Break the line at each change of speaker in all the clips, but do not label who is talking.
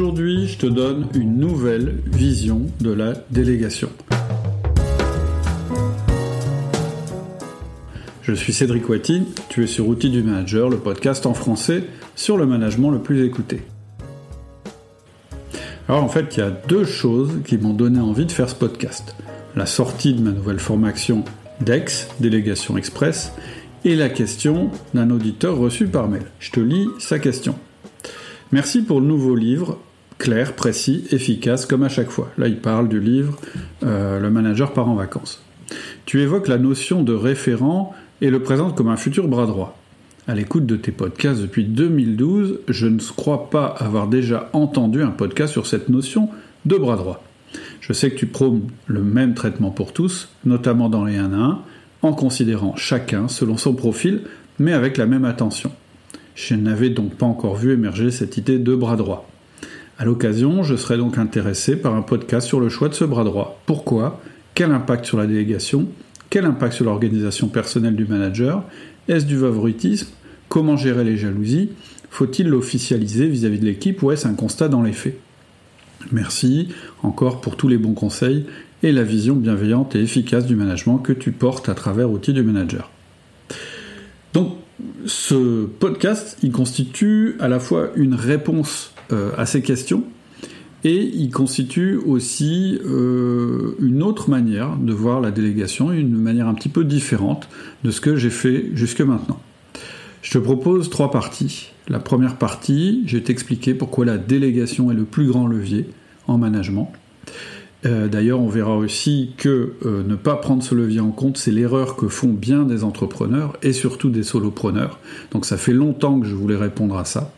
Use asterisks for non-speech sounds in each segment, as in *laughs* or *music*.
Aujourd'hui, je te donne une nouvelle vision de la délégation. Je suis Cédric Watine, tu es sur Outils du Manager, le podcast en français sur le management le plus écouté. Alors en fait, il y a deux choses qui m'ont donné envie de faire ce podcast. La sortie de ma nouvelle formation DEX, Délégation Express, et la question d'un auditeur reçu par mail. Je te lis sa question. Merci pour le nouveau livre, clair, précis, efficace, comme à chaque fois. Là, il parle du livre euh, Le manager part en vacances. Tu évoques la notion de référent et le présente comme un futur bras droit. À l'écoute de tes podcasts depuis 2012, je ne crois pas avoir déjà entendu un podcast sur cette notion de bras droit. Je sais que tu prônes le même traitement pour tous, notamment dans les 1 à 1, en considérant chacun selon son profil, mais avec la même attention. Je n'avais donc pas encore vu émerger cette idée de bras droit. À l'occasion, je serais donc intéressé par un podcast sur le choix de ce bras droit. Pourquoi? Quel impact sur la délégation? Quel impact sur l'organisation personnelle du manager? Est-ce du favoritisme? Comment gérer les jalousies? Faut-il l'officialiser vis-à-vis de l'équipe ou est-ce un constat dans les faits? Merci encore pour tous les bons conseils et la vision bienveillante et efficace du management que tu portes à travers Outils du Manager. Ce podcast, il constitue à la fois une réponse euh, à ces questions et il constitue aussi euh, une autre manière de voir la délégation, une manière un petit peu différente de ce que j'ai fait jusque maintenant. Je te propose trois parties. La première partie, je vais t'expliquer pourquoi la délégation est le plus grand levier en management. Euh, d'ailleurs, on verra aussi que euh, ne pas prendre ce levier en compte, c'est l'erreur que font bien des entrepreneurs et surtout des solopreneurs. Donc ça fait longtemps que je voulais répondre à ça.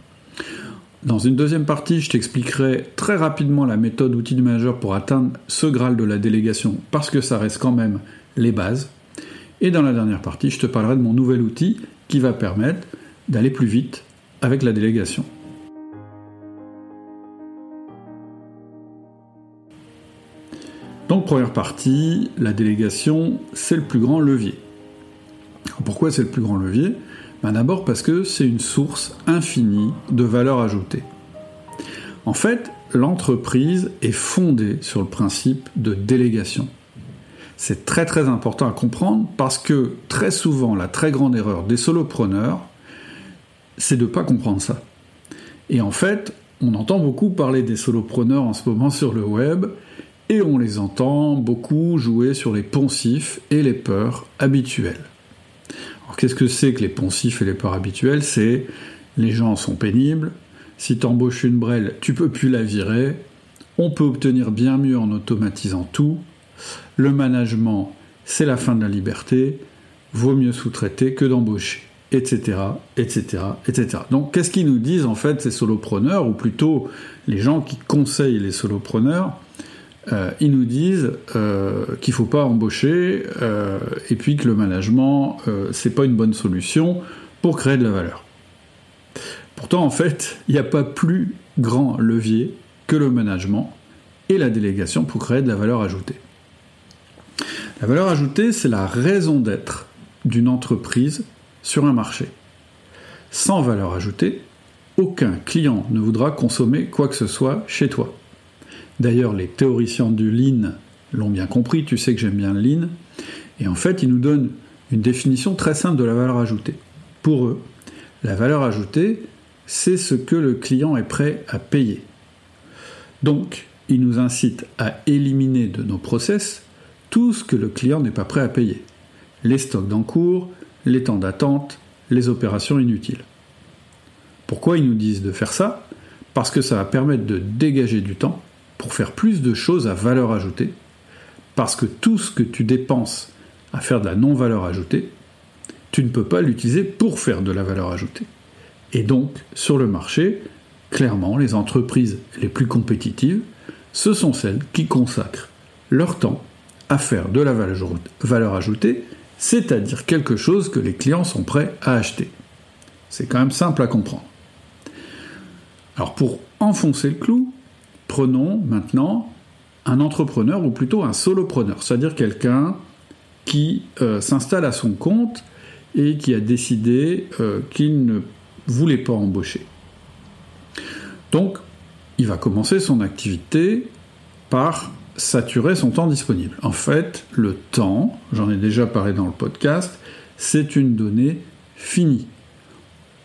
Dans une deuxième partie, je t'expliquerai très rapidement la méthode outil du manager pour atteindre ce graal de la délégation, parce que ça reste quand même les bases. Et dans la dernière partie, je te parlerai de mon nouvel outil qui va permettre d'aller plus vite avec la délégation. Donc première partie, la délégation, c'est le plus grand levier. Pourquoi c'est le plus grand levier? Ben D'abord parce que c'est une source infinie de valeur ajoutée. En fait, l'entreprise est fondée sur le principe de délégation. C'est très très important à comprendre parce que très souvent la très grande erreur des solopreneurs, c'est de ne pas comprendre ça. Et en fait, on entend beaucoup parler des solopreneurs en ce moment sur le web, et on les entend beaucoup jouer sur les poncifs et les peurs habituelles. Alors qu'est-ce que c'est que les poncifs et les peurs habituelles? C'est les gens sont pénibles, si tu embauches une brêle, tu peux plus la virer, on peut obtenir bien mieux en automatisant tout, le management, c'est la fin de la liberté, vaut mieux sous-traiter que d'embaucher, etc., etc., etc. Donc qu'est-ce qu'ils nous disent en fait ces solopreneurs, ou plutôt les gens qui conseillent les solopreneurs? Euh, ils nous disent euh, qu'il ne faut pas embaucher euh, et puis que le management, c'est pas une bonne solution pour créer de la valeur. Pourtant, en fait, il n'y a pas plus grand levier que le management et la délégation pour créer de la valeur ajoutée. La valeur ajoutée, c'est la raison d'être d'une entreprise sur un marché. Sans valeur ajoutée, aucun client ne voudra consommer quoi que ce soit chez toi. D'ailleurs, les théoriciens du lean l'ont bien compris, tu sais que j'aime bien le lean. Et en fait, ils nous donnent une définition très simple de la valeur ajoutée. Pour eux, la valeur ajoutée, c'est ce que le client est prêt à payer. Donc, ils nous incitent à éliminer de nos process tout ce que le client n'est pas prêt à payer. Les stocks d'encours, les temps d'attente, les opérations inutiles. Pourquoi ils nous disent de faire ça? Parce que ça va permettre de dégager du temps pour faire plus de choses à valeur ajoutée, parce que tout ce que tu dépenses à faire de la non-valeur ajoutée, tu ne peux pas l'utiliser pour faire de la valeur ajoutée. Et donc, sur le marché, clairement, les entreprises les plus compétitives, ce sont celles qui consacrent leur temps à faire de la valeur ajoutée, c'est-à-dire quelque chose que les clients sont prêts à acheter. C'est quand même simple à comprendre. Alors pour enfoncer le clou, Prenons maintenant un entrepreneur ou plutôt un solopreneur, c'est-à-dire quelqu'un qui euh, s'installe à son compte et qui a décidé euh, qu'il ne voulait pas embaucher. Donc, il va commencer son activité par saturer son temps disponible. En fait, le temps, j'en ai déjà parlé dans le podcast, c'est une donnée finie.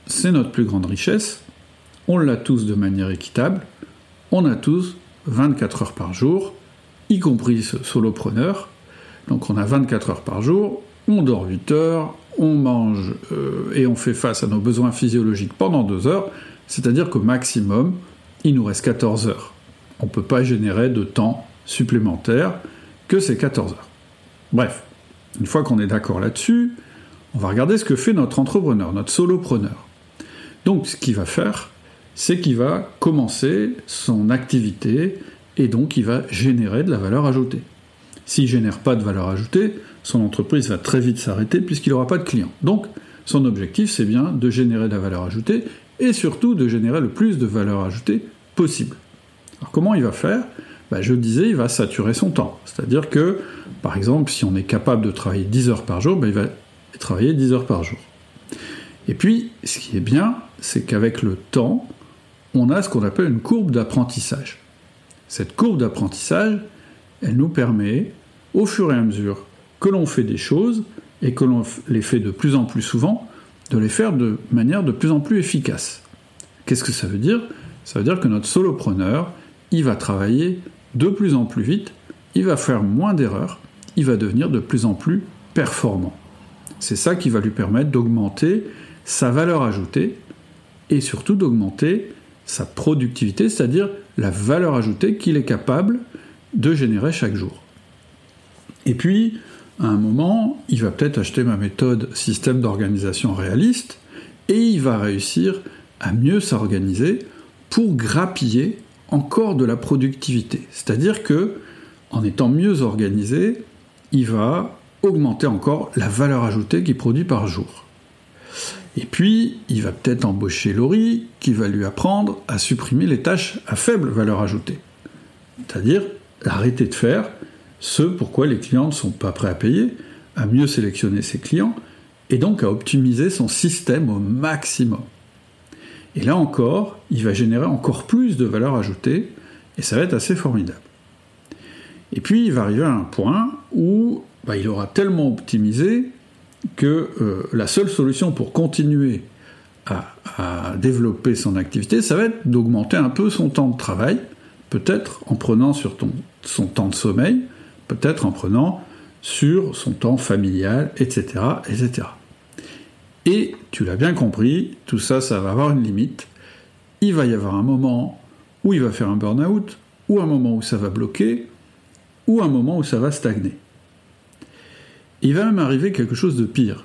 C'est notre plus grande richesse, on l'a tous de manière équitable, on a tous 24 heures par jour, y compris ce solopreneur. Donc on a 24 heures par jour, on dort 8 heures, on mange euh, et on fait face à nos besoins physiologiques pendant 2 heures, c'est-à-dire qu'au maximum, il nous reste 14 heures. On ne peut pas générer de temps supplémentaire que ces 14 heures. Bref, une fois qu'on est d'accord là-dessus, on va regarder ce que fait notre entrepreneur, notre solopreneur. Donc ce qu'il va faire, c'est qu'il va commencer son activité et donc il va générer de la valeur ajoutée. S'il ne génère pas de valeur ajoutée, son entreprise va très vite s'arrêter puisqu'il n'aura pas de clients. Donc son objectif, c'est bien de générer de la valeur ajoutée et surtout de générer le plus de valeur ajoutée possible. Alors comment il va faire? Bah, Je disais, il va saturer son temps. C'est-à-dire que, par exemple, si on est capable de travailler 10 heures par jour, bah, il va travailler 10 heures par jour. Et puis, ce qui est bien, c'est qu'avec le temps, on a ce qu'on appelle une courbe d'apprentissage. Cette courbe d'apprentissage, elle nous permet, au fur et à mesure que l'on fait des choses, et que l'on les fait de plus en plus souvent, de les faire de manière de plus en plus efficace. Qu'est-ce que ça veut dire? Ça veut dire que notre solopreneur, il va travailler de plus en plus vite, il va faire moins d'erreurs, il va devenir de plus en plus performant. C'est ça qui va lui permettre d'augmenter sa valeur ajoutée et surtout d'augmenter sa productivité, c'est-à-dire la valeur ajoutée qu'il est capable de générer chaque jour. Et puis, à un moment, il va peut-être acheter ma méthode système d'organisation réaliste et il va réussir à mieux s'organiser pour grappiller encore de la productivité. C'est-à-dire que, en étant mieux organisé, il va augmenter encore la valeur ajoutée qu'il produit par jour. Et puis, il va peut-être embaucher Laurie, qui va lui apprendre à supprimer les tâches à faible valeur ajoutée. C'est-à-dire arrêter de faire ce pourquoi les clients ne sont pas prêts à payer, à mieux sélectionner ses clients, et donc à optimiser son système au maximum. Et là encore, il va générer encore plus de valeur ajoutée, et ça va être assez formidable. Et puis il va arriver à un point où bah, il aura tellement optimisé que euh, la seule solution pour continuer à, développer son activité, ça va être d'augmenter un peu son temps de travail, peut-être en prenant sur son temps de sommeil, peut-être en prenant sur son temps familial, etc., etc. Et tu l'as bien compris, tout ça, ça va avoir une limite. Il va y avoir un moment où il va faire un burn-out, ou un moment où ça va bloquer, ou un moment où ça va stagner. Il va même arriver quelque chose de pire.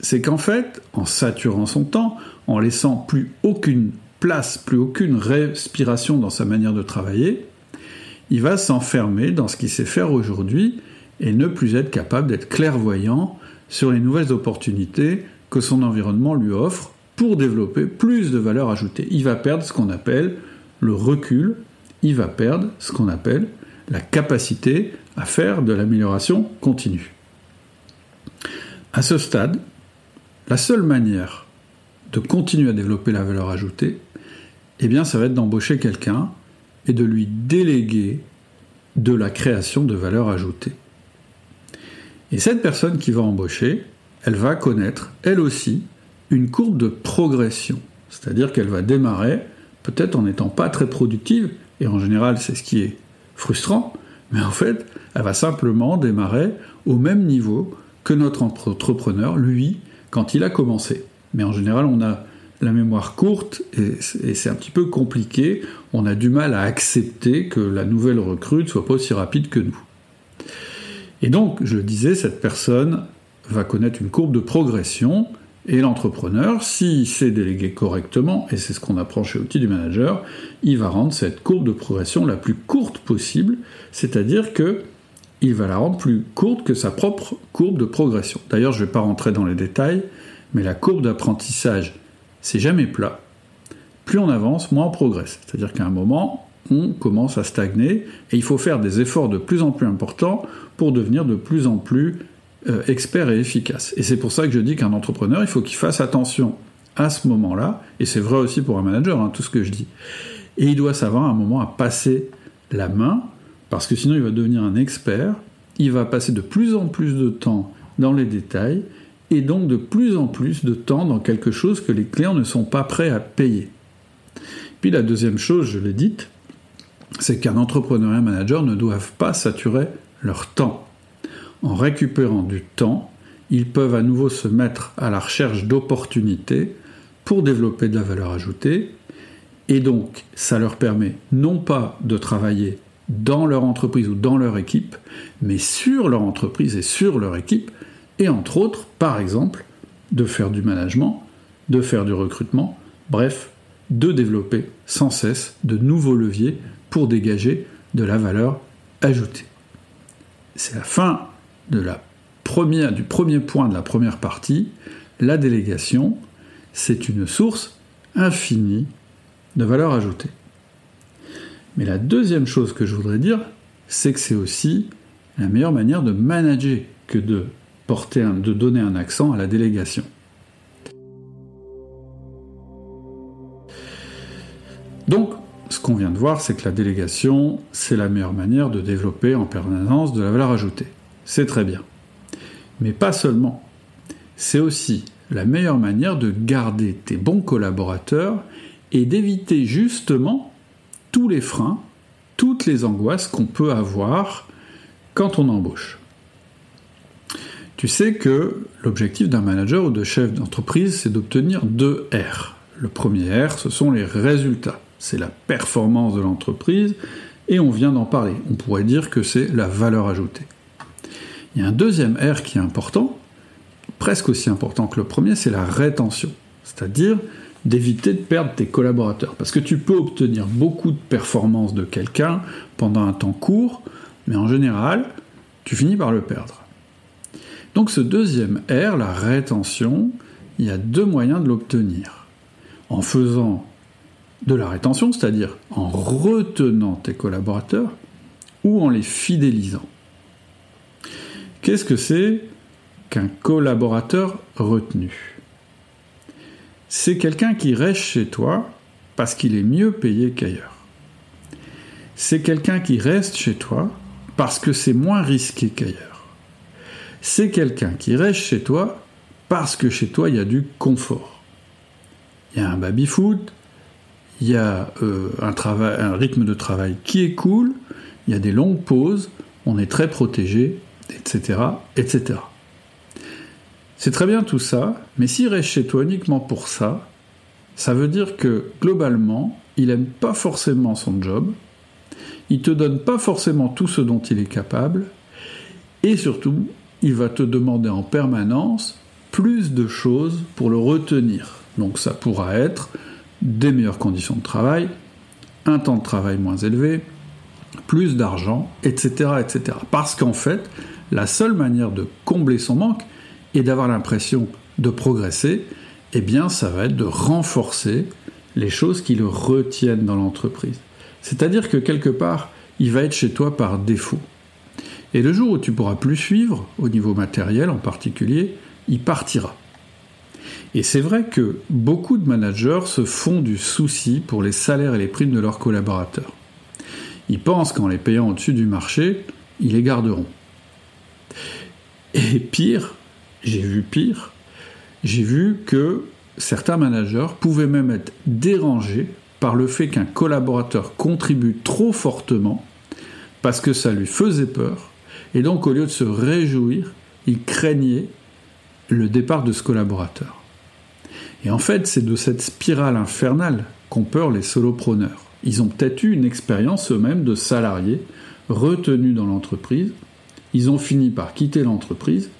C'est qu'en fait, en saturant son temps, en laissant plus aucune place, plus aucune respiration dans sa manière de travailler, il va s'enfermer dans ce qu'il sait faire aujourd'hui et ne plus être capable d'être clairvoyant sur les nouvelles opportunités que son environnement lui offre pour développer plus de valeur ajoutée. Il va perdre ce qu'on appelle le recul, il va perdre ce qu'on appelle la capacité à faire de l'amélioration continue. À ce stade, la seule manière de continuer à développer la valeur ajoutée, eh bien, ça va être d'embaucher quelqu'un et de lui déléguer de la création de valeur ajoutée. Et cette personne qui va embaucher, elle va connaître, elle aussi, une courbe de progression. C'est-à-dire qu'elle va démarrer, peut-être en n'étant pas très productive, et en général c'est ce qui est frustrant, mais en fait, elle va simplement démarrer au même niveau que notre entrepreneur, lui, quand il a commencé. Mais en général, on a la mémoire courte et c'est un petit peu compliqué. On a du mal à accepter que la nouvelle recrue ne soit pas aussi rapide que nous. Et donc, je disais, cette personne va connaître une courbe de progression et l'entrepreneur, s'il sait déléguer correctement, et c'est ce qu'on apprend chez Outils du Manager, il va rendre cette courbe de progression la plus courte possible, c'est-à-dire que il va la rendre plus courte que sa propre courbe de progression. D'ailleurs, je ne vais pas rentrer dans les détails, mais la courbe d'apprentissage c'est jamais plat. Plus on avance, moins on progresse. C'est-à-dire qu'à un moment, on commence à stagner et il faut faire des efforts de plus en plus importants pour devenir de plus en plus euh, expert et efficace. Et c'est pour ça que je dis qu'un entrepreneur, il faut qu'il fasse attention à ce moment-là, et c'est vrai aussi pour un manager, hein, tout ce que je dis. Et il doit savoir à un moment à passer la main, parce que sinon il va devenir un expert, il va passer de plus en plus de temps dans les détails, et donc de plus en plus de temps dans quelque chose que les clients ne sont pas prêts à payer. Puis la deuxième chose, je l'ai dite, c'est qu'un entrepreneur et un manager ne doivent pas saturer leur temps. En récupérant du temps, ils peuvent à nouveau se mettre à la recherche d'opportunités pour développer de la valeur ajoutée. Et donc, ça leur permet non pas de travailler dans leur entreprise ou dans leur équipe, mais sur leur entreprise et sur leur équipe, et entre autres, par exemple, de faire du management, de faire du recrutement, bref, de développer sans cesse de nouveaux leviers pour dégager de la valeur ajoutée. C'est la fin du premier point de la première partie. La délégation, c'est une source infinie de valeur ajoutée. Mais la deuxième chose que je voudrais dire, c'est que c'est aussi la meilleure manière de manager que de porter de donner un accent à la délégation. Donc, ce qu'on vient de voir, c'est que la délégation, c'est la meilleure manière de développer en permanence de la valeur ajoutée. C'est très bien. Mais pas seulement. C'est aussi la meilleure manière de garder tes bons collaborateurs et d'éviter justement tous les freins, toutes les angoisses qu'on peut avoir quand on embauche. Tu sais que l'objectif d'un manager ou de chef d'entreprise, c'est d'obtenir deux R. Le premier R, ce sont les résultats c'est la performance de l'entreprise, et on vient d'en parler. On pourrait dire que c'est la valeur ajoutée. Il y a un deuxième R qui est important, presque aussi important que le premier, c'est la rétention, c'est-à-dire d'éviter de perdre tes collaborateurs. Parce que tu peux obtenir beaucoup de performance de quelqu'un pendant un temps court, mais en général, tu finis par le perdre. Donc ce deuxième R, la rétention, il y a deux moyens de l'obtenir. En faisant de la rétention, c'est-à-dire en retenant tes collaborateurs ou en les fidélisant. Qu'est-ce que c'est qu'un collaborateur retenu? C'est quelqu'un qui reste chez toi parce qu'il est mieux payé qu'ailleurs. C'est quelqu'un qui reste chez toi parce que c'est moins risqué qu'ailleurs. C'est quelqu'un qui reste chez toi parce que chez toi il y a du confort. Il y a un baby-foot, il y a euh, un, un rythme de travail qui est cool, il y a des longues pauses, on est très protégé, etc., etc. C'est très bien tout ça, mais s'il reste chez toi uniquement pour ça, ça veut dire que globalement, il n'aime pas forcément son job, il te donne pas forcément tout ce dont il est capable, et surtout, il va te demander en permanence plus de choses pour le retenir. Donc ça pourra être des meilleures conditions de travail, un temps de travail moins élevé, plus d'argent, etc., etc. Parce qu'en fait, la seule manière de combler son manque et d'avoir l'impression de progresser, eh bien, ça va être de renforcer les choses qui le retiennent dans l'entreprise. C'est-à-dire que quelque part, il va être chez toi par défaut. Et le jour où tu pourras plus suivre, au niveau matériel en particulier, il partira. Et c'est vrai que beaucoup de managers se font du souci pour les salaires et les primes de leurs collaborateurs. Ils pensent qu'en les payant au-dessus du marché, ils les garderont. Et pire, j'ai vu pire, j'ai vu que certains managers pouvaient même être dérangés par le fait qu'un collaborateur contribue trop fortement parce que ça lui faisait peur, et donc au lieu de se réjouir, il craignait le départ de ce collaborateur. Et en fait, c'est de cette spirale infernale qu'ont peur les solopreneurs. Ils ont peut-être eu une expérience eux-mêmes de salariés retenus dans l'entreprise. Ils ont fini par quitter l'entreprise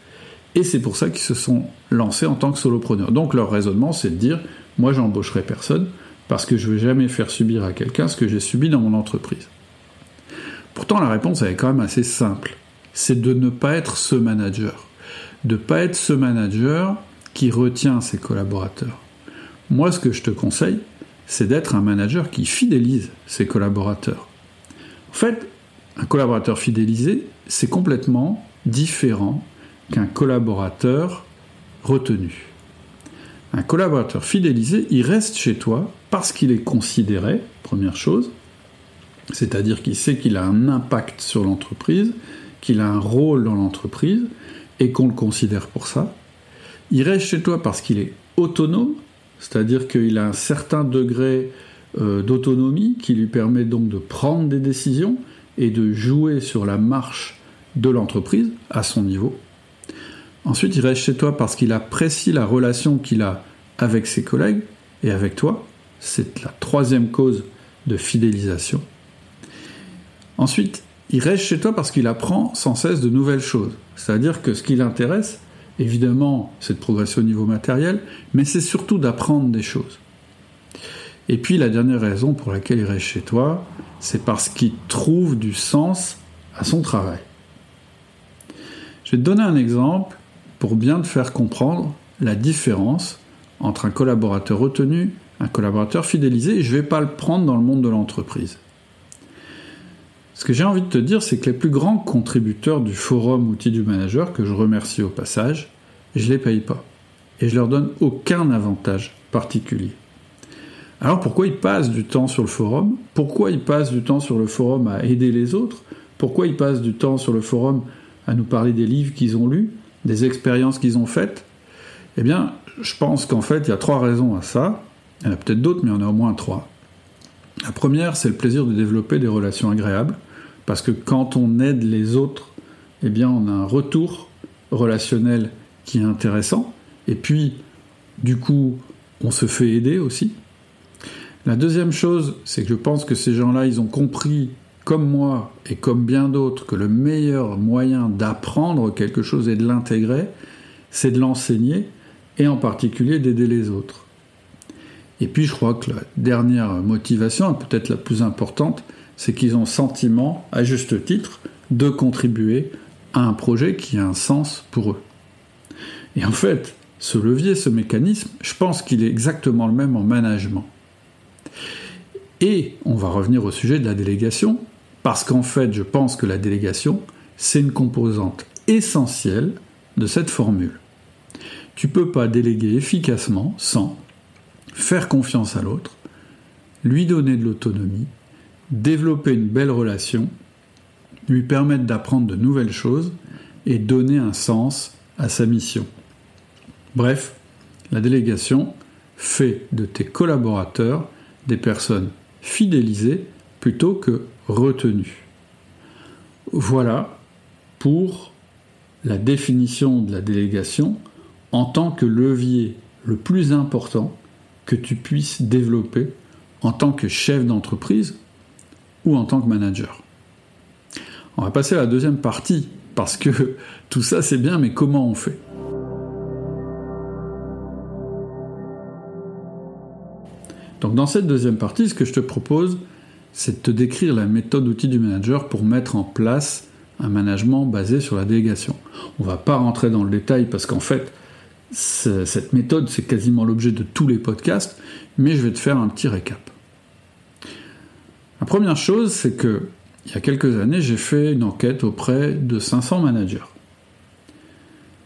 et c'est pour ça qu'ils se sont lancés en tant que solopreneurs. Donc leur raisonnement, c'est de dire moi, j'embaucherai personne parce que je ne vais jamais faire subir à quelqu'un ce que j'ai subi dans mon entreprise. Pourtant, la réponse elle est quand même assez simple. C'est de ne pas être ce manager. De ne pas être ce manager qui retient ses collaborateurs. Moi, ce que je te conseille, c'est d'être un manager qui fidélise ses collaborateurs. En fait, un collaborateur fidélisé, c'est complètement différent qu'un collaborateur retenu. Un collaborateur fidélisé, il reste chez toi parce qu'il est considéré, première chose, c'est-à-dire qu'il sait qu'il a un impact sur l'entreprise, qu'il a un rôle dans l'entreprise, et qu'on le considère pour ça. Il reste chez toi parce qu'il est autonome, c'est-à-dire qu'il a un certain degré euh, d'autonomie qui lui permet donc de prendre des décisions et de jouer sur la marche de l'entreprise à son niveau. Ensuite, il reste chez toi parce qu'il apprécie la relation qu'il a avec ses collègues et avec toi. C'est la troisième cause de fidélisation. Ensuite, il reste chez toi parce qu'il apprend sans cesse de nouvelles choses. C'est-à-dire que ce qui l'intéresse, évidemment, c'est de progresser au niveau matériel, mais c'est surtout d'apprendre des choses. Et puis la dernière raison pour laquelle il reste chez toi, c'est parce qu'il trouve du sens à son travail. Je vais te donner un exemple pour bien te faire comprendre la différence entre un collaborateur retenu, un collaborateur fidélisé, et je ne vais pas le prendre dans le monde de l'entreprise. Ce que j'ai envie de te dire, c'est que les plus grands contributeurs du forum Outils du Manager, que je remercie au passage, je ne les paye pas. Et je leur donne aucun avantage particulier. Alors pourquoi ils passent du temps sur le forum? Pourquoi ils passent du temps sur le forum à aider les autres? Pourquoi ils passent du temps sur le forum à nous parler des livres qu'ils ont lus, des expériences qu'ils ont faites Eh bien, je pense qu'en fait, il y a trois raisons à ça. Il y en a peut-être d'autres, mais il y en a au moins trois. La première, c'est le plaisir de développer des relations agréables, parce que quand on aide les autres, eh bien, on a un retour relationnel qui est intéressant, et puis, du coup, on se fait aider aussi. La deuxième chose, c'est que je pense que ces gens-là, ils ont compris, comme moi et comme bien d'autres, que le meilleur moyen d'apprendre quelque chose et de l'intégrer, c'est de l'enseigner, et en particulier d'aider les autres. Et puis je crois que la dernière motivation, peut-être la plus importante, c'est qu'ils ont sentiment, à juste titre, de contribuer à un projet qui a un sens pour eux. Et en fait, ce levier, ce mécanisme, je pense qu'il est exactement le même en management. Et on va revenir au sujet de la délégation, parce qu'en fait, je pense que la délégation, c'est une composante essentielle de cette formule. Tu ne peux pas déléguer efficacement sans faire confiance à l'autre, lui donner de l'autonomie, développer une belle relation, lui permettre d'apprendre de nouvelles choses et donner un sens à sa mission. Bref, la délégation fait de tes collaborateurs des personnes fidélisées plutôt que retenues. Voilà pour la définition de la délégation en tant que levier le plus important que tu puisses développer en tant que chef d'entreprise ou en tant que manager. On va passer à la deuxième partie, parce que *laughs* tout ça c'est bien, mais comment on fait? Donc dans cette deuxième partie, ce que je te propose, c'est de te décrire la méthode outil du manager pour mettre en place un management basé sur la délégation. On ne va pas rentrer dans le détail parce qu'en fait, cette méthode, c'est quasiment l'objet de tous les podcasts, mais je vais te faire un petit récap. La première chose, c'est que il y a quelques années, j'ai fait une enquête auprès de 500 managers.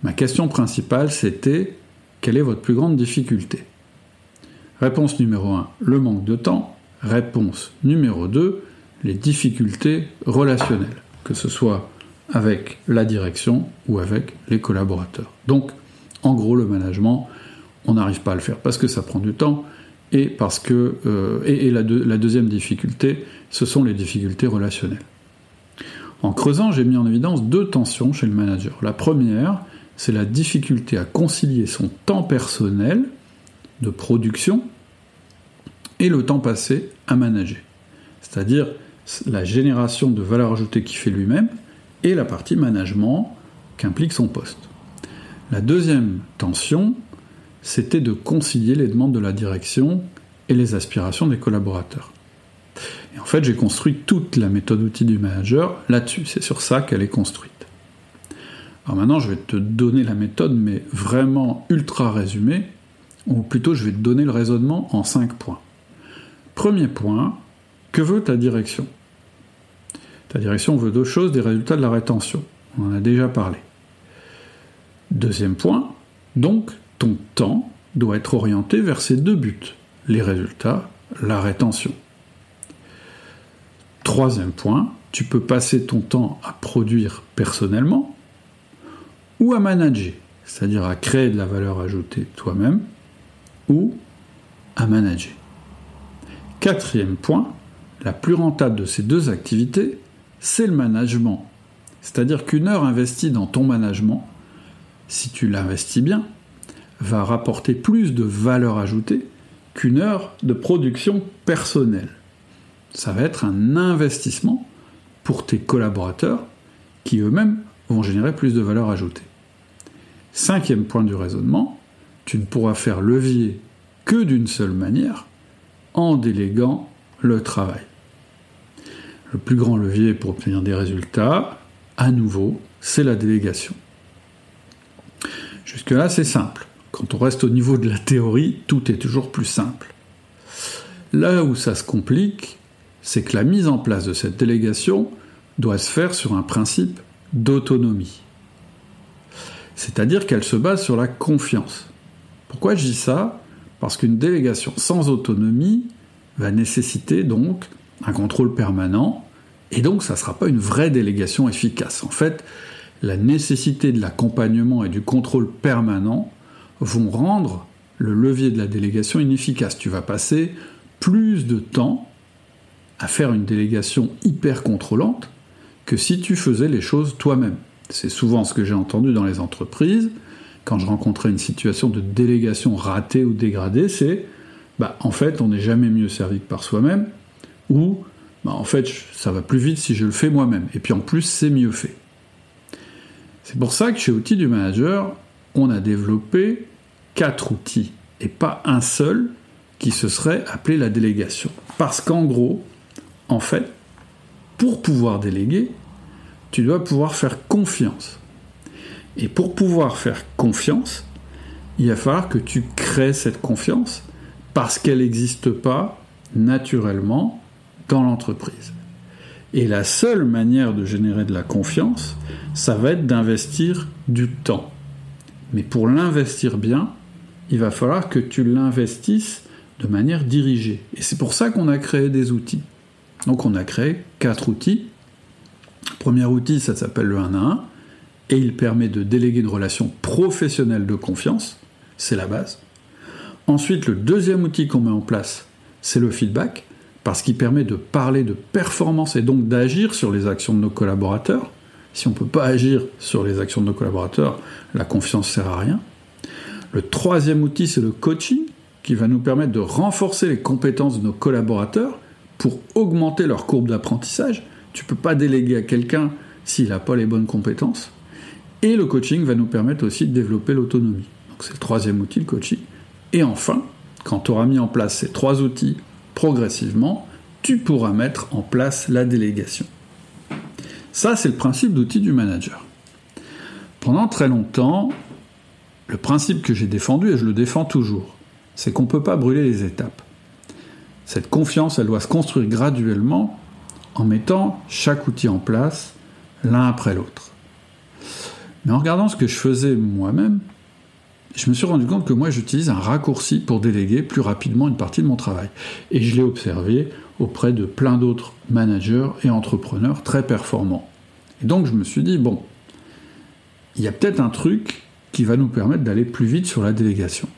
Ma question principale, c'était quelle est votre plus grande difficulté? Réponse numéro 1, le manque de temps. Réponse numéro 2, les difficultés relationnelles, que ce soit avec la direction ou avec les collaborateurs. Donc, en gros, le management, on n'arrive pas à le faire parce que ça prend du temps et parce que euh, et, la, la, deuxième difficulté, ce sont les difficultés relationnelles. En creusant, j'ai mis en évidence deux tensions chez le manager. La première, c'est la difficulté à concilier son temps personnel de production et le temps passé à manager. C'est-à-dire la génération de valeur ajoutée qu'il fait lui-même et la partie management qu'implique son poste. La deuxième tension, c'était de concilier les demandes de la direction et les aspirations des collaborateurs. Et en fait, j'ai construit toute la méthode outil du manager là-dessus. C'est sur ça qu'elle est construite. Alors maintenant, je vais te donner la méthode, mais vraiment ultra résumée, ou plutôt je vais te donner le raisonnement en cinq points. Premier point, que veut ta direction? Ta direction veut deux choses, des résultats de la rétention. On en a déjà parlé. Deuxième point, donc ton temps doit être orienté vers ces deux buts, les résultats, la rétention. Troisième point, tu peux passer ton temps à produire personnellement ou à manager, c'est-à-dire à créer de la valeur ajoutée toi-même ou à manager. Quatrième point, la plus rentable de ces deux activités, c'est le management. C'est-à-dire qu'une heure investie dans ton management, si tu l'investis bien, va rapporter plus de valeur ajoutée qu'une heure de production personnelle. Ça va être un investissement pour tes collaborateurs qui eux-mêmes vont générer plus de valeur ajoutée. Cinquième point du raisonnement, tu ne pourras faire levier que d'une seule manière, en déléguant le travail. Le plus grand levier pour obtenir des résultats, à nouveau, c'est la délégation. Jusque-là, c'est simple. Quand on reste au niveau de la théorie, tout est toujours plus simple. Là où ça se complique, c'est que la mise en place de cette délégation doit se faire sur un principe d'autonomie. C'est-à-dire qu'elle se base sur la confiance. Pourquoi je dis ça? Parce qu'une délégation sans autonomie va nécessiter donc un contrôle permanent, et donc ça ne sera pas une vraie délégation efficace. En fait, la nécessité de l'accompagnement et du contrôle permanent vont rendre le levier de la délégation inefficace. Tu vas passer plus de temps à faire une délégation hyper contrôlante que si tu faisais les choses toi-même. C'est souvent ce que j'ai entendu dans les entreprises. Quand je rencontrais une situation de délégation ratée ou dégradée, c'est bah, en fait, on n'est jamais mieux servi que par soi-même, ou bah, en fait, ça va plus vite si je le fais moi-même. Et puis en plus, c'est mieux fait. C'est pour ça que chez Outils du Manager, on a développé quatre outils et pas un seul qui se serait appelé la délégation. Parce qu'en gros, en fait, pour pouvoir déléguer, tu dois pouvoir faire confiance. Et pour pouvoir faire confiance, il va falloir que tu crées cette confiance parce qu'elle n'existe pas naturellement dans l'entreprise. Et la seule manière de générer de la confiance, ça va être d'investir du temps. Mais pour l'investir bien, il va falloir que tu l'investisses de manière dirigée. Et c'est pour ça qu'on a créé des outils. Donc on a créé quatre outils. Premier outil, ça s'appelle le 1 à 1, et il permet de déléguer une relation professionnelle de confiance, c'est la base. Ensuite, le deuxième outil qu'on met en place, c'est le feedback, parce qu'il permet de parler de performance et donc d'agir sur les actions de nos collaborateurs. Si on ne peut pas agir sur les actions de nos collaborateurs, la confiance ne sert à rien. Le troisième outil, c'est le coaching, qui va nous permettre de renforcer les compétences de nos collaborateurs pour augmenter leur courbe d'apprentissage. Tu ne peux pas déléguer à quelqu'un s'il n'a pas les bonnes compétences. Et le coaching va nous permettre aussi de développer l'autonomie. C'est le troisième outil, le coaching. Et enfin, quand tu auras mis en place ces trois outils progressivement, tu pourras mettre en place la délégation. Ça, c'est le principe d'outil du manager. Pendant très longtemps, le principe que j'ai défendu, et je le défends toujours, c'est qu'on ne peut pas brûler les étapes. Cette confiance, elle doit se construire graduellement en mettant chaque outil en place l'un après l'autre. Mais en regardant ce que je faisais moi-même, je me suis rendu compte que moi j'utilise un raccourci pour déléguer plus rapidement une partie de mon travail. Et je l'ai observé auprès de plein d'autres managers et entrepreneurs très performants. Et donc je me suis dit, bon, il y a peut-être un truc qui va nous permettre d'aller plus vite sur la délégation.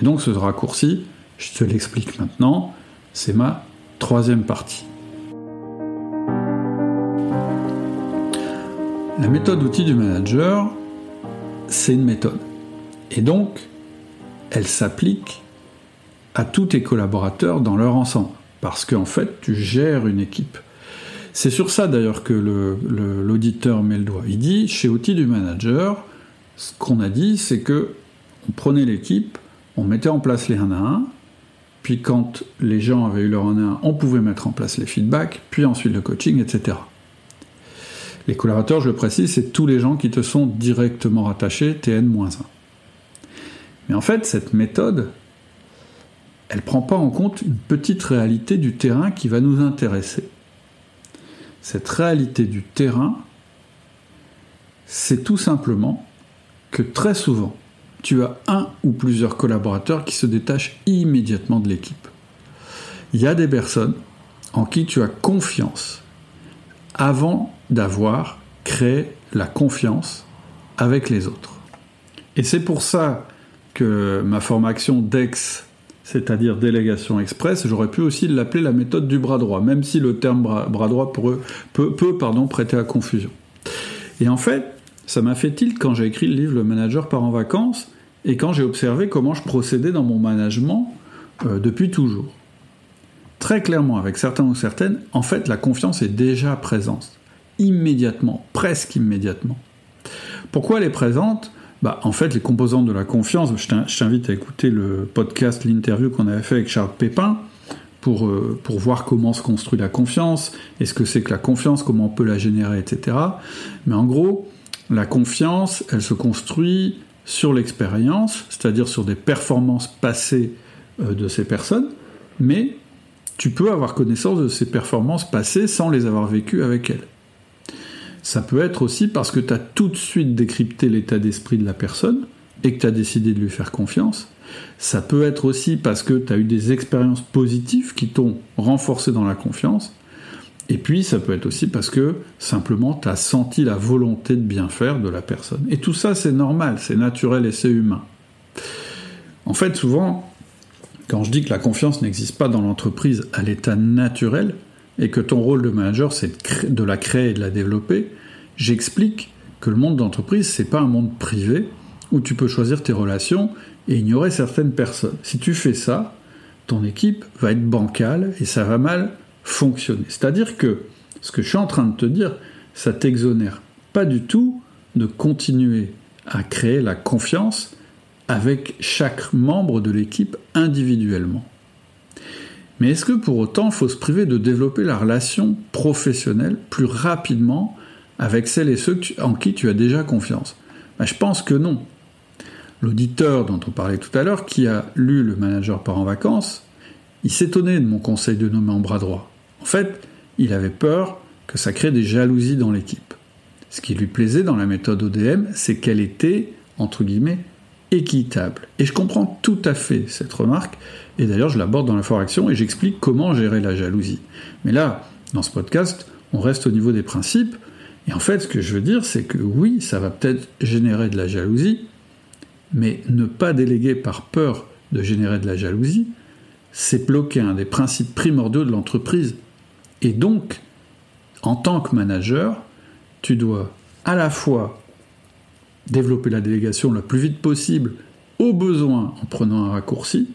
Et donc ce raccourci, je te l'explique maintenant, c'est ma troisième partie. La méthode outil du manager, c'est une méthode. Et donc, elle s'applique à tous tes collaborateurs dans leur ensemble. Parce qu'en fait, tu gères une équipe. C'est sur ça d'ailleurs que l'auditeur met le doigt. Il dit, chez outil du manager, ce qu'on a dit, c'est que on prenait l'équipe, on mettait en place les 1 à 1, puis quand les gens avaient eu leur 1 à 1, on pouvait mettre en place les feedbacks, puis ensuite le coaching, etc. Les collaborateurs, je le précise, c'est tous les gens qui te sont directement rattachés, TN-1. Mais en fait, cette méthode, elle ne prend pas en compte une petite réalité du terrain qui va nous intéresser. Cette réalité du terrain, c'est tout simplement que très souvent, tu as un ou plusieurs collaborateurs qui se détachent immédiatement de l'équipe. Il y a des personnes en qui tu as confiance avant d'avoir créé la confiance avec les autres. Et c'est pour ça que ma formation DEX, c'est-à-dire délégation express, j'aurais pu aussi l'appeler la méthode du bras droit, même si le terme bras, droit peut, prêter à confusion. Et en fait, ça m'a fait tilt quand j'ai écrit le livre Le manager part en vacances et quand j'ai observé comment je procédais dans mon management euh, depuis toujours. Très clairement, avec certains ou certaines, en fait, la confiance est déjà présente. Immédiatement, presque immédiatement. Pourquoi elle est présente? Bah, En fait, les composantes de la confiance, je t'invite à écouter le podcast, l'interview qu'on avait fait avec Charles Pépin, pour, euh, voir comment se construit la confiance, est-ce que c'est que la confiance, comment on peut la générer, etc. Mais en gros, la confiance, elle se construit sur l'expérience, c'est-à-dire sur des performances passées euh, de ces personnes, mais tu peux avoir connaissance de ces performances passées sans les avoir vécues avec elles. Ça peut être aussi parce que tu as tout de suite décrypté l'état d'esprit de la personne et que tu as décidé de lui faire confiance. Ça peut être aussi parce que tu as eu des expériences positives qui t'ont renforcé dans la confiance. Et puis ça peut être aussi parce que simplement tu as senti la volonté de bien faire de la personne. Et tout ça c'est normal, c'est naturel et c'est humain. En fait souvent, quand je dis que la confiance n'existe pas dans l'entreprise à l'état naturel, et que ton rôle de manager c'est de la créer et de la développer, j'explique que le monde d'entreprise c'est pas un monde privé où tu peux choisir tes relations et ignorer certaines personnes. Si tu fais ça, ton équipe va être bancale et ça va mal fonctionner. C'est-à-dire que ce que je suis en train de te dire, ça t'exonère pas du tout de continuer à créer la confiance avec chaque membre de l'équipe individuellement. Mais est-ce que pour autant il faut se priver de développer la relation professionnelle plus rapidement avec celles et ceux en qui tu as déjà confiance? Ben, Je pense que non. L'auditeur dont on parlait tout à l'heure, qui a lu Le manager part en vacances, il s'étonnait de mon conseil de nommer en bras droit. En fait, il avait peur que ça crée des jalousies dans l'équipe. Ce qui lui plaisait dans la méthode ODM, c'est qu'elle était, entre guillemets, équitable. Et je comprends tout à fait cette remarque, et d'ailleurs je l'aborde dans la et j'explique comment gérer la jalousie. Mais là, dans ce podcast, on reste au niveau des principes, et en fait ce que je veux dire, c'est que oui, ça va peut-être générer de la jalousie, mais ne pas déléguer par peur de générer de la jalousie, c'est bloquer un des principes primordiaux de l'entreprise. Et donc, en tant que manager, tu dois à la fois développer la délégation le plus vite possible, au besoin en prenant un raccourci,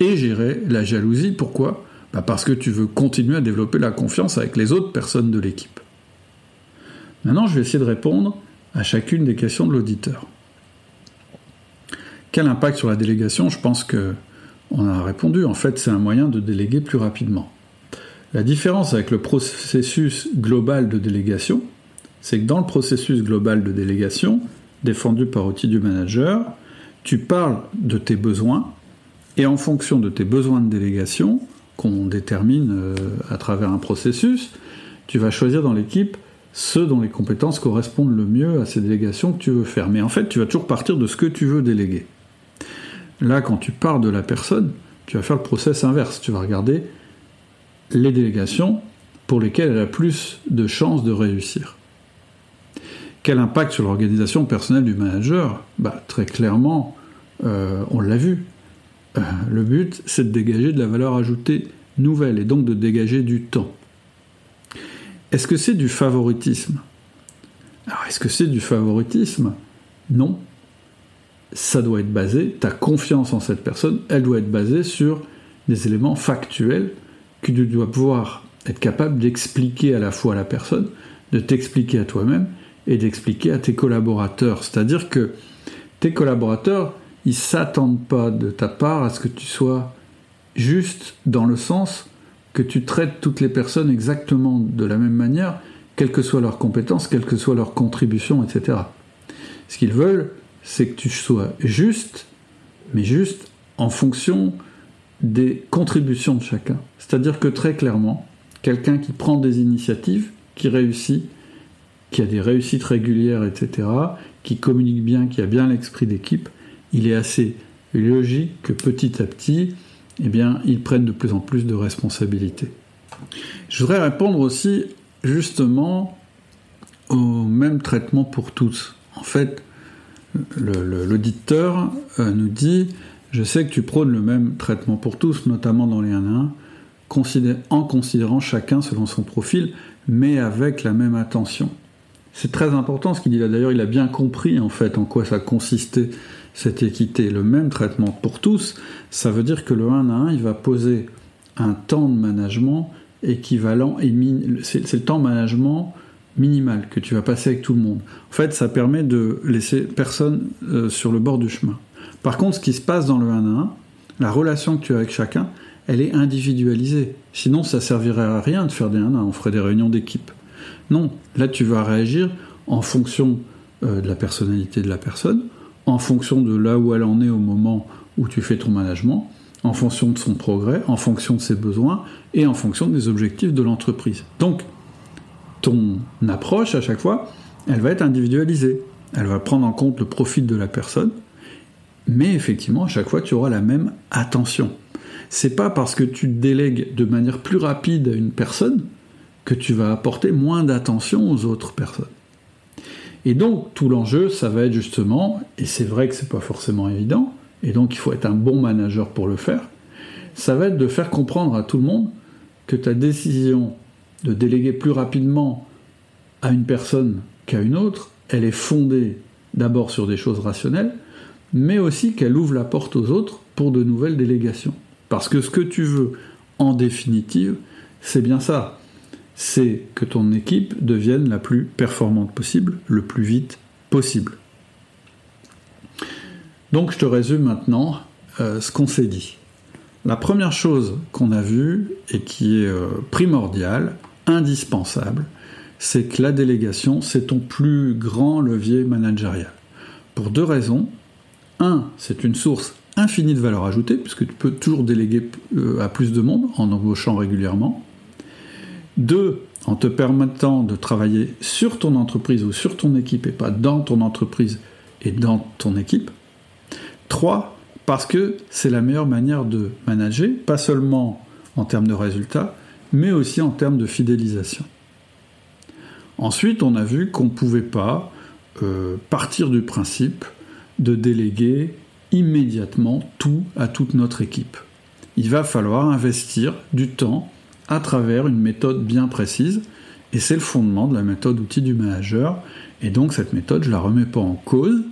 et gérer la jalousie. Pourquoi? Bah Parce que tu veux continuer à développer la confiance avec les autres personnes de l'équipe. Maintenant, je vais essayer de répondre à chacune des questions de l'auditeur. Quel impact sur la délégation? Je pense que on a répondu. En fait, c'est un moyen de déléguer plus rapidement. La différence avec le processus global de délégation, c'est que dans le processus global de délégation, défendu par outil du manager, tu parles de tes besoins et en fonction de tes besoins de délégation, qu'on détermine euh, à travers un processus, tu vas choisir dans l'équipe ceux dont les compétences correspondent le mieux à ces délégations que tu veux faire. Mais en fait, tu vas toujours partir de ce que tu veux déléguer. Là, quand tu pars de la personne, tu vas faire le process inverse. Tu vas regarder les délégations pour lesquelles elle a plus de chances de réussir. Quel impact sur l'organisation personnelle du manager? Bah, Très clairement, euh, on l'a vu. Euh, le but, c'est de dégager de la valeur ajoutée nouvelle et donc de dégager du temps. Est-ce que c'est du favoritisme? Alors, est-ce que c'est du favoritisme? Non, ça doit être basé, ta confiance en cette personne, elle doit être basée sur des éléments factuels que tu dois pouvoir être capable d'expliquer à la fois à la personne, de t'expliquer à toi-même et d'expliquer à tes collaborateurs. C'est-à-dire que tes collaborateurs, ils s'attendent pas de ta part à ce que tu sois juste dans le sens que tu traites toutes les personnes exactement de la même manière, quelles que soient leurs compétences, quelle que soit leur contribution, etc. Ce qu'ils veulent, c'est que tu sois juste, mais juste en fonction des contributions de chacun. C'est-à-dire que très clairement, quelqu'un qui prend des initiatives, qui réussit, qui a des réussites régulières, etc., qui communique bien, qui a bien l'esprit d'équipe, il est assez logique que petit à petit, eh bien, ils prennent de plus en plus de responsabilités. Je voudrais répondre aussi justement au même traitement pour tous. En fait, l'auditeur euh, nous dit Je sais que tu prônes le même traitement pour tous, notamment dans les 1 à 1, en considérant chacun selon son profil, mais avec la même attention. C'est très important ce qu'il dit là. D'ailleurs, il a bien compris en fait en quoi ça consistait cette équité. Le même traitement pour tous, ça veut dire que le 1 à 1, il va poser un temps de management équivalent et c'est le temps de management minimal que tu vas passer avec tout le monde. En fait, ça permet de laisser personne euh, sur le bord du chemin. Par contre, ce qui se passe dans le 1 à 1, la relation que tu as avec chacun, elle est individualisée. Sinon, ça servirait à rien de faire des 1 à 1, on ferait des réunions d'équipe. Non, là tu vas réagir en fonction euh, de la personnalité de la personne, en fonction de là où elle en est au moment où tu fais ton management, en fonction de son progrès, en fonction de ses besoins et en fonction des objectifs de l'entreprise. Donc, ton approche à chaque fois, elle va être individualisée. Elle va prendre en compte le profil de la personne, mais effectivement, à chaque fois, tu auras la même attention. C'est pas parce que tu délègues de manière plus rapide à une personne que tu vas apporter moins d'attention aux autres personnes. Et donc, tout l'enjeu, ça va être justement, et c'est vrai que c'est pas forcément évident, et donc il faut être un bon manager pour le faire, ça va être de faire comprendre à tout le monde que ta décision de déléguer plus rapidement à une personne qu'à une autre, elle est fondée d'abord sur des choses rationnelles, mais aussi qu'elle ouvre la porte aux autres pour de nouvelles délégations. Parce que ce que tu veux, en définitive, c'est bien ça. C'est que ton équipe devienne la plus performante possible, le plus vite possible. Donc je te résume maintenant euh, ce qu'on s'est dit. La première chose qu'on a vue et qui est euh, primordiale, indispensable, c'est que la délégation, c'est ton plus grand levier managérial. Pour deux raisons. Un, c'est une source infinie de valeur ajoutée, puisque tu peux toujours déléguer euh, à plus de monde en embauchant régulièrement. Deux, en te permettant de travailler sur ton entreprise ou sur ton équipe et pas dans ton entreprise et dans ton équipe. Trois, parce que c'est la meilleure manière de manager, pas seulement en termes de résultats, mais aussi en termes de fidélisation. Ensuite, on a vu qu'on ne pouvait pas euh, partir du principe de déléguer immédiatement tout à toute notre équipe. Il va falloir investir du temps à travers une méthode bien précise, et c'est le fondement de la méthode outil du manager, et donc cette méthode, je ne la remets pas en cause,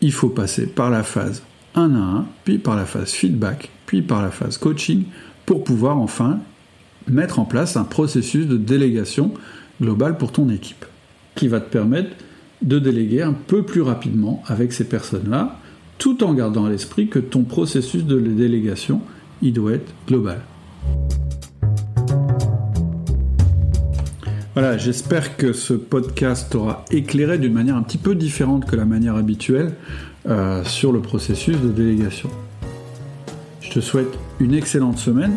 il faut passer par la phase 1 à 1, puis par la phase feedback, puis par la phase coaching, pour pouvoir enfin mettre en place un processus de délégation globale pour ton équipe, qui va te permettre de déléguer un peu plus rapidement avec ces personnes-là, tout en gardant à l'esprit que ton processus de délégation, il doit être global. Voilà, j'espère que ce podcast t'aura éclairé d'une manière un petit peu différente que la manière habituelle euh, sur le processus de délégation. Je te souhaite une excellente semaine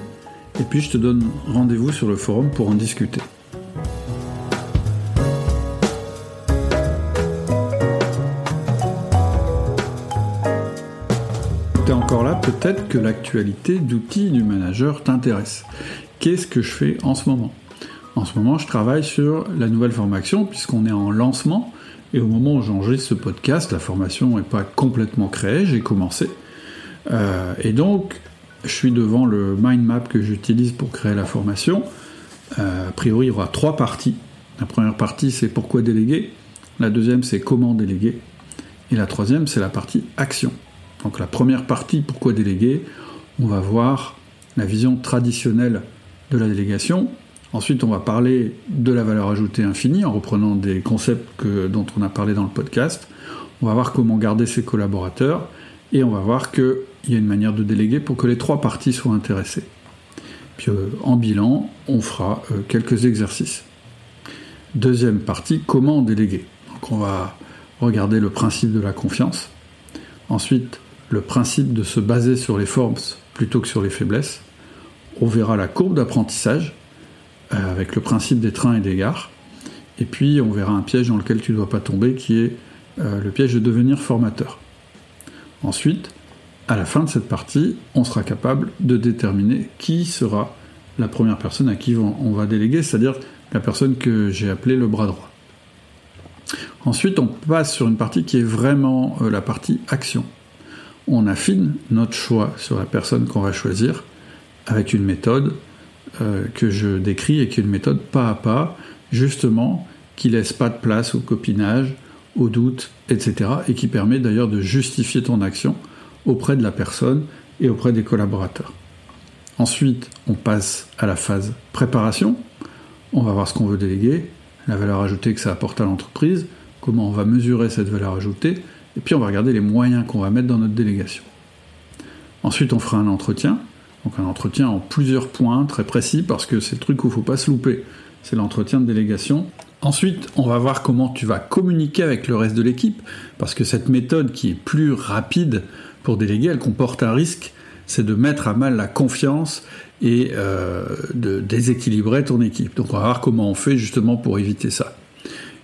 et puis je te donne rendez-vous sur le forum pour en discuter. Tu es encore là, peut-être que l'actualité d'outils du manager t'intéresse. Qu'est-ce que je fais en ce moment? En ce moment, je travaille sur la nouvelle formation puisqu'on est en lancement. Et au moment où j'enregistre ce podcast, la formation n'est pas complètement créée, j'ai commencé. Euh, et donc, je suis devant le mind map que j'utilise pour créer la formation. Euh, a priori, il y aura trois parties. La première partie, c'est pourquoi déléguer. La deuxième, c'est comment déléguer. Et la troisième, c'est la partie action. Donc la première partie, pourquoi déléguer, on va voir la vision traditionnelle de la délégation. Ensuite, on va parler de la valeur ajoutée infinie en reprenant des concepts dont on a parlé dans le podcast. On va voir comment garder ses collaborateurs et on va voir qu'il y a une manière de déléguer pour que les trois parties soient intéressées. Puis euh, en bilan, on fera euh, quelques exercices. Deuxième partie, comment déléguer. Donc on va regarder le principe de la confiance. Ensuite, le principe de se baser sur les forces plutôt que sur les faiblesses. On verra la courbe d'apprentissage avec le principe des trains et des gares. Et puis on verra un piège dans lequel tu ne dois pas tomber qui est le piège de devenir formateur. Ensuite, à la fin de cette partie, on sera capable de déterminer qui sera la première personne à qui on va déléguer, c'est-à-dire la personne que j'ai appelée le bras droit. Ensuite, on passe sur une partie qui est vraiment euh, la partie action. On affine notre choix sur la personne qu'on va choisir avec une méthode euh, que je décris et qui est une méthode pas à pas, justement, qui laisse pas de place au copinage, au doute, etc. et qui permet d'ailleurs de justifier ton action auprès de la personne et auprès des collaborateurs. Ensuite, on passe à la phase préparation. On va voir ce qu'on veut déléguer, la valeur ajoutée que ça apporte à l'entreprise, comment on va mesurer cette valeur ajoutée, et puis on va regarder les moyens qu'on va mettre dans notre délégation. Ensuite, on fera un entretien, donc un entretien en plusieurs points très précis, parce que c'est le truc où il ne faut pas se louper, c'est l'entretien de délégation. Ensuite, on va voir comment tu vas communiquer avec le reste de l'équipe, parce que cette méthode qui est plus rapide pour déléguer, elle comporte un risque, c'est de mettre à mal la confiance et euh, de déséquilibrer ton équipe. Donc on va voir comment on fait justement pour éviter ça.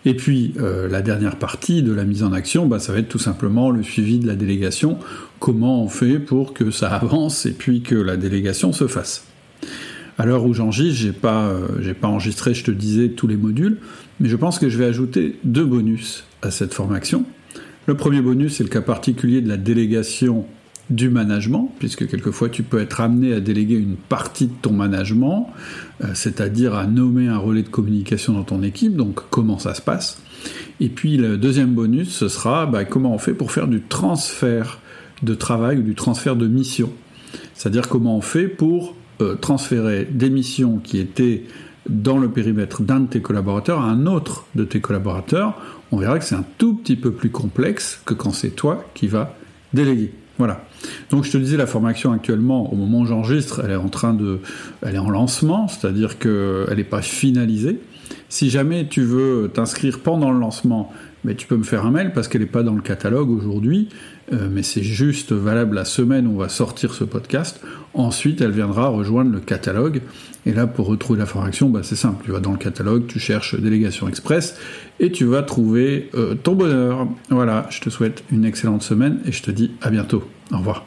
Et puis euh, la dernière partie de la mise en action, bah, ça va être tout simplement le suivi de la délégation, comment on fait pour que ça *laughs* avance et puis que la délégation se fasse? À l'heure où j'enregistre, j'ai pas, euh, pas enregistré, je te disais, tous les modules, mais je pense que je vais ajouter deux bonus à cette formation. Le premier bonus, c'est le cas particulier de la délégation du management, puisque quelquefois tu peux être amené à déléguer une partie de ton management, euh, c'est-à-dire à nommer un relais de communication dans ton équipe, donc comment ça se passe? Et puis le deuxième bonus, ce sera bah, comment on fait pour faire du transfert de travail ou du transfert de mission? C'est-à-dire comment on fait pour euh, transférer des missions qui étaient dans le périmètre d'un de tes collaborateurs à un autre de tes collaborateurs. On verra que c'est un tout petit peu plus complexe que quand c'est toi qui vas déléguer. Voilà. Donc je te disais, la formation actuellement, au moment où j'enregistre, elle est en train de, elle en lancement, c'est-à-dire qu'elle n'est pas finalisée. Si jamais tu veux t'inscrire pendant le lancement, mais tu peux me faire un mail parce qu'elle n'est pas dans le catalogue aujourd'hui, euh, mais c'est juste valable la semaine où on va sortir ce podcast. Ensuite, elle viendra rejoindre le catalogue. Et là, pour retrouver la formation, bah, c'est simple. Tu vas dans le catalogue, tu cherches Délégation Express et tu vas trouver euh, ton bonheur. Voilà, je te souhaite une excellente semaine et je te dis à bientôt. Au revoir.